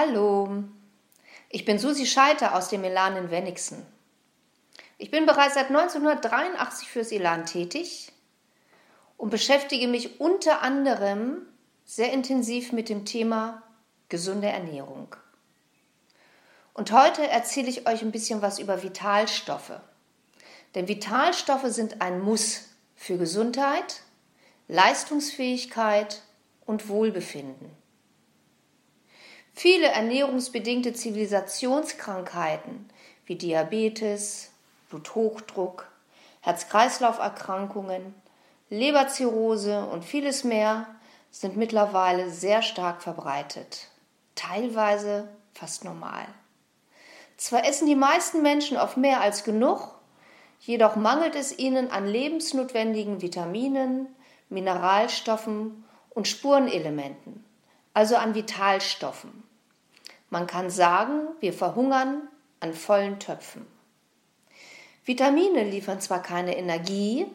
Hallo, ich bin Susi Scheiter aus dem Elan in Wenigsen. Ich bin bereits seit 1983 fürs Elan tätig und beschäftige mich unter anderem sehr intensiv mit dem Thema gesunde Ernährung. Und heute erzähle ich euch ein bisschen was über Vitalstoffe. Denn Vitalstoffe sind ein Muss für Gesundheit, Leistungsfähigkeit und Wohlbefinden. Viele ernährungsbedingte Zivilisationskrankheiten wie Diabetes, Bluthochdruck, Herz-Kreislauf-Erkrankungen, Leberzirrhose und vieles mehr sind mittlerweile sehr stark verbreitet, teilweise fast normal. Zwar essen die meisten Menschen oft mehr als genug, jedoch mangelt es ihnen an lebensnotwendigen Vitaminen, Mineralstoffen und Spurenelementen, also an Vitalstoffen. Man kann sagen, wir verhungern an vollen Töpfen. Vitamine liefern zwar keine Energie,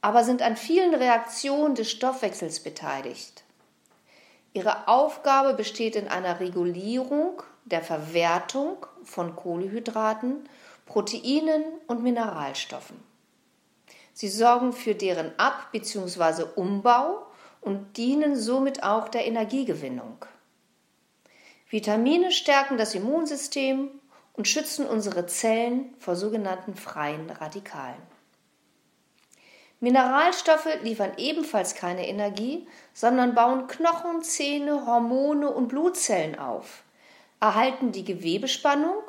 aber sind an vielen Reaktionen des Stoffwechsels beteiligt. Ihre Aufgabe besteht in einer Regulierung der Verwertung von Kohlehydraten, Proteinen und Mineralstoffen. Sie sorgen für deren Ab- bzw. Umbau und dienen somit auch der Energiegewinnung. Vitamine stärken das Immunsystem und schützen unsere Zellen vor sogenannten freien Radikalen. Mineralstoffe liefern ebenfalls keine Energie, sondern bauen Knochen, Zähne, Hormone und Blutzellen auf, erhalten die Gewebespannung,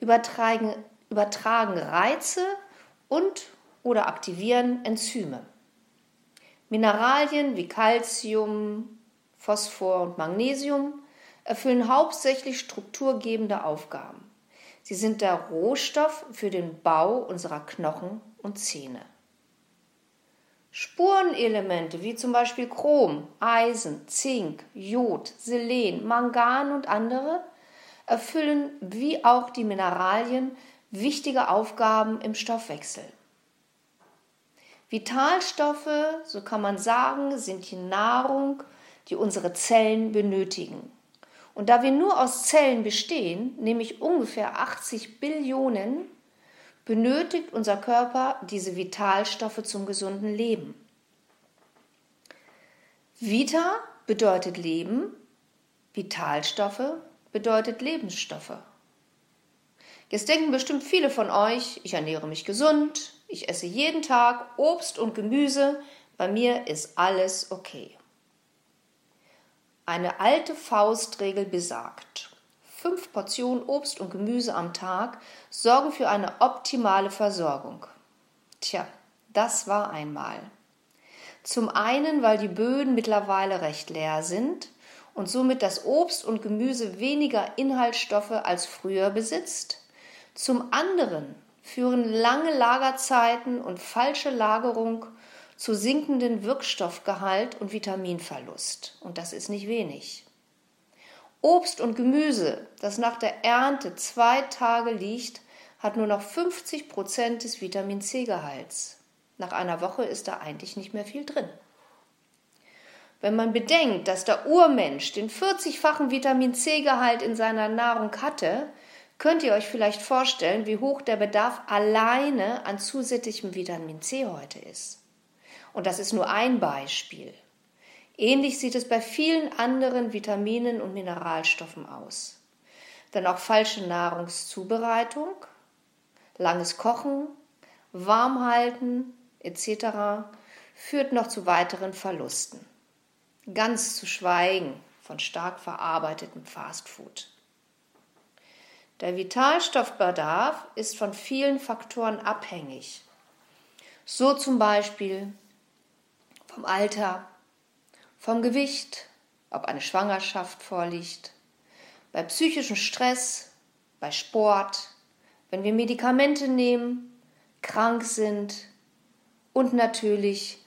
übertragen, übertragen Reize und oder aktivieren Enzyme. Mineralien wie Calcium, Phosphor und Magnesium erfüllen hauptsächlich strukturgebende Aufgaben. Sie sind der Rohstoff für den Bau unserer Knochen und Zähne. Spurenelemente wie zum Beispiel Chrom, Eisen, Zink, Jod, Selen, Mangan und andere erfüllen wie auch die Mineralien wichtige Aufgaben im Stoffwechsel. Vitalstoffe, so kann man sagen, sind die Nahrung, die unsere Zellen benötigen. Und da wir nur aus Zellen bestehen, nämlich ungefähr 80 Billionen, benötigt unser Körper diese Vitalstoffe zum gesunden Leben. Vita bedeutet Leben, Vitalstoffe bedeutet Lebensstoffe. Jetzt denken bestimmt viele von euch, ich ernähre mich gesund, ich esse jeden Tag Obst und Gemüse, bei mir ist alles okay. Eine alte Faustregel besagt, fünf Portionen Obst und Gemüse am Tag sorgen für eine optimale Versorgung. Tja, das war einmal. Zum einen, weil die Böden mittlerweile recht leer sind und somit das Obst und Gemüse weniger Inhaltsstoffe als früher besitzt. Zum anderen führen lange Lagerzeiten und falsche Lagerung zu sinkenden Wirkstoffgehalt und Vitaminverlust. Und das ist nicht wenig. Obst und Gemüse, das nach der Ernte zwei Tage liegt, hat nur noch 50 Prozent des Vitamin C-Gehalts. Nach einer Woche ist da eigentlich nicht mehr viel drin. Wenn man bedenkt, dass der Urmensch den 40-fachen Vitamin C-Gehalt in seiner Nahrung hatte, könnt ihr euch vielleicht vorstellen, wie hoch der Bedarf alleine an zusätzlichem Vitamin C heute ist. Und das ist nur ein Beispiel. Ähnlich sieht es bei vielen anderen Vitaminen und Mineralstoffen aus. Denn auch falsche Nahrungszubereitung, langes Kochen, Warmhalten etc. führt noch zu weiteren Verlusten. Ganz zu schweigen von stark verarbeitetem Fastfood. Der Vitalstoffbedarf ist von vielen Faktoren abhängig. So zum Beispiel vom Alter, vom Gewicht, ob eine Schwangerschaft vorliegt, bei psychischem Stress, bei Sport, wenn wir Medikamente nehmen, krank sind und natürlich,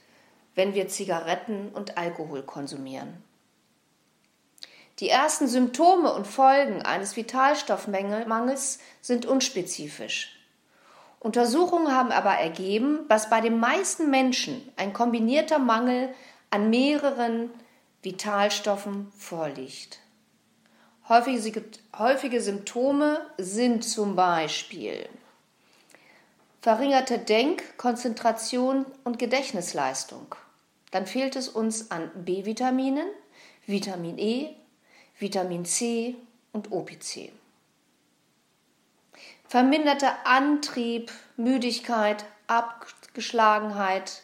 wenn wir Zigaretten und Alkohol konsumieren. Die ersten Symptome und Folgen eines Vitalstoffmangels sind unspezifisch. Untersuchungen haben aber ergeben, dass bei den meisten Menschen ein kombinierter Mangel an mehreren Vitalstoffen vorliegt. Häufige, Symptome sind zum Beispiel verringerte Denk-, Konzentration und Gedächtnisleistung. Dann fehlt es uns an B-Vitaminen, Vitamin E, Vitamin C und OPC. Verminderter Antrieb, Müdigkeit, Abgeschlagenheit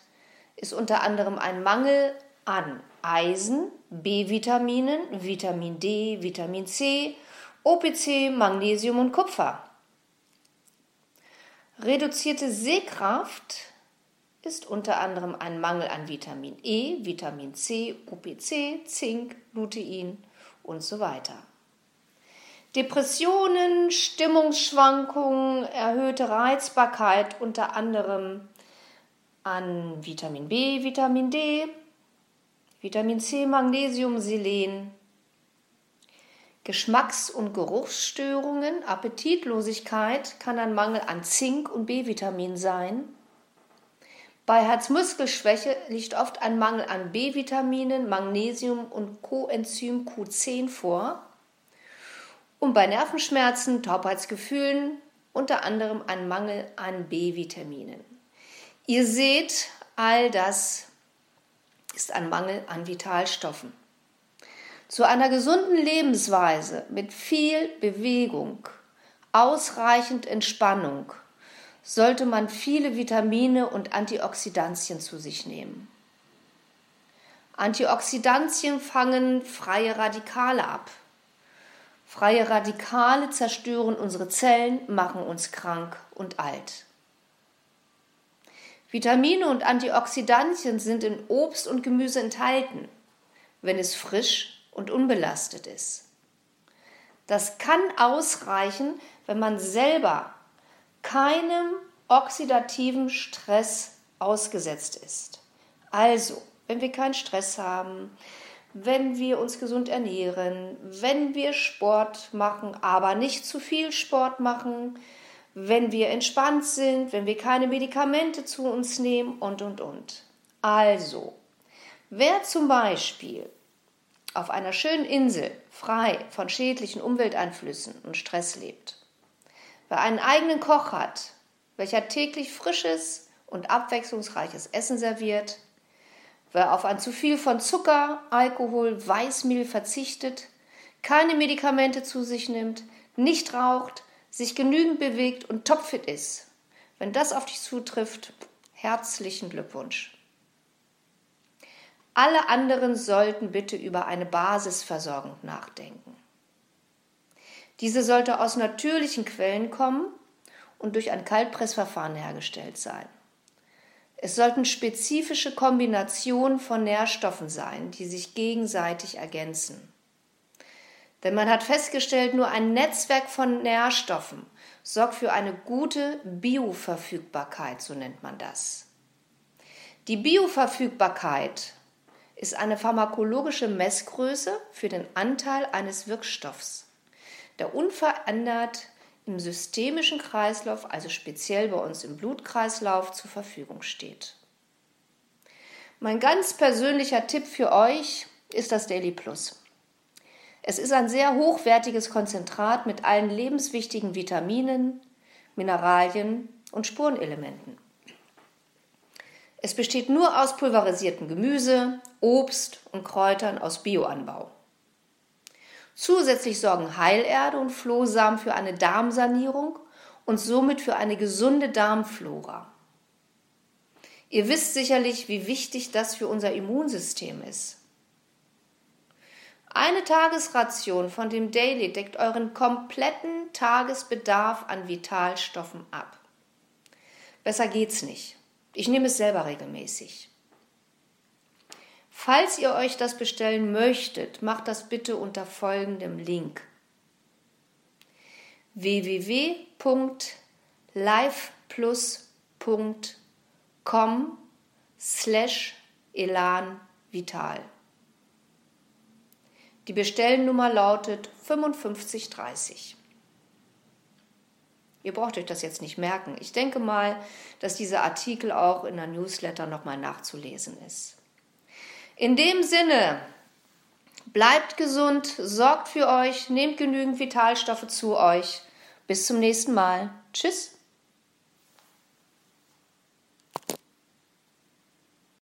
ist unter anderem ein Mangel an Eisen, B-Vitaminen, Vitamin D, Vitamin C, OPC, Magnesium und Kupfer. Reduzierte Sehkraft ist unter anderem ein Mangel an Vitamin E, Vitamin C, OPC, Zink, Lutein und so weiter. Depressionen, Stimmungsschwankungen, erhöhte Reizbarkeit unter anderem an Vitamin B, Vitamin D, Vitamin C, Magnesium, Selen, Geschmacks- und Geruchsstörungen, Appetitlosigkeit kann ein Mangel an Zink und B-Vitamin sein. Bei Herzmuskelschwäche liegt oft ein Mangel an B-Vitaminen, Magnesium und Coenzym Q10 vor und bei Nervenschmerzen, Taubheitsgefühlen unter anderem ein Mangel an B-Vitaminen. Ihr seht, all das ist ein Mangel an Vitalstoffen. Zu einer gesunden Lebensweise mit viel Bewegung, ausreichend Entspannung sollte man viele Vitamine und Antioxidantien zu sich nehmen. Antioxidantien fangen freie Radikale ab. Freie Radikale zerstören unsere Zellen, machen uns krank und alt. Vitamine und Antioxidantien sind in Obst und Gemüse enthalten, wenn es frisch und unbelastet ist. Das kann ausreichen, wenn man selber keinem oxidativen Stress ausgesetzt ist. Also, wenn wir keinen Stress haben, wenn wir uns gesund ernähren, wenn wir Sport machen, aber nicht zu viel Sport machen, wenn wir entspannt sind, wenn wir keine Medikamente zu uns nehmen und, und, und. Also, wer zum Beispiel auf einer schönen Insel frei von schädlichen Umwelteinflüssen und Stress lebt, wer einen eigenen Koch hat, welcher täglich frisches und abwechslungsreiches Essen serviert, Wer auf ein zu viel von Zucker, Alkohol, Weißmehl verzichtet, keine Medikamente zu sich nimmt, nicht raucht, sich genügend bewegt und topfit ist, wenn das auf dich zutrifft, herzlichen Glückwunsch. Alle anderen sollten bitte über eine Basisversorgung nachdenken. Diese sollte aus natürlichen Quellen kommen und durch ein Kaltpressverfahren hergestellt sein. Es sollten spezifische Kombinationen von Nährstoffen sein, die sich gegenseitig ergänzen. Denn man hat festgestellt, nur ein Netzwerk von Nährstoffen sorgt für eine gute Bioverfügbarkeit, so nennt man das. Die Bioverfügbarkeit ist eine pharmakologische Messgröße für den Anteil eines Wirkstoffs, der unverändert im systemischen Kreislauf, also speziell bei uns im Blutkreislauf, zur Verfügung steht. Mein ganz persönlicher Tipp für euch ist das Daily Plus. Es ist ein sehr hochwertiges Konzentrat mit allen lebenswichtigen Vitaminen, Mineralien und Spurenelementen. Es besteht nur aus pulverisiertem Gemüse, Obst und Kräutern aus Bioanbau. Zusätzlich sorgen Heilerde und Flohsamen für eine Darmsanierung und somit für eine gesunde Darmflora. Ihr wisst sicherlich, wie wichtig das für unser Immunsystem ist. Eine Tagesration von dem Daily deckt euren kompletten Tagesbedarf an Vitalstoffen ab. Besser geht's nicht. Ich nehme es selber regelmäßig. Falls ihr euch das bestellen möchtet, macht das bitte unter folgendem Link www.liveplus.com slash elanvital. Die Bestellnummer lautet 5530. Ihr braucht euch das jetzt nicht merken. Ich denke mal, dass dieser Artikel auch in der Newsletter nochmal nachzulesen ist. In dem Sinne Bleibt gesund, sorgt für euch, nehmt genügend Vitalstoffe zu euch. Bis zum nächsten Mal. Tschüss.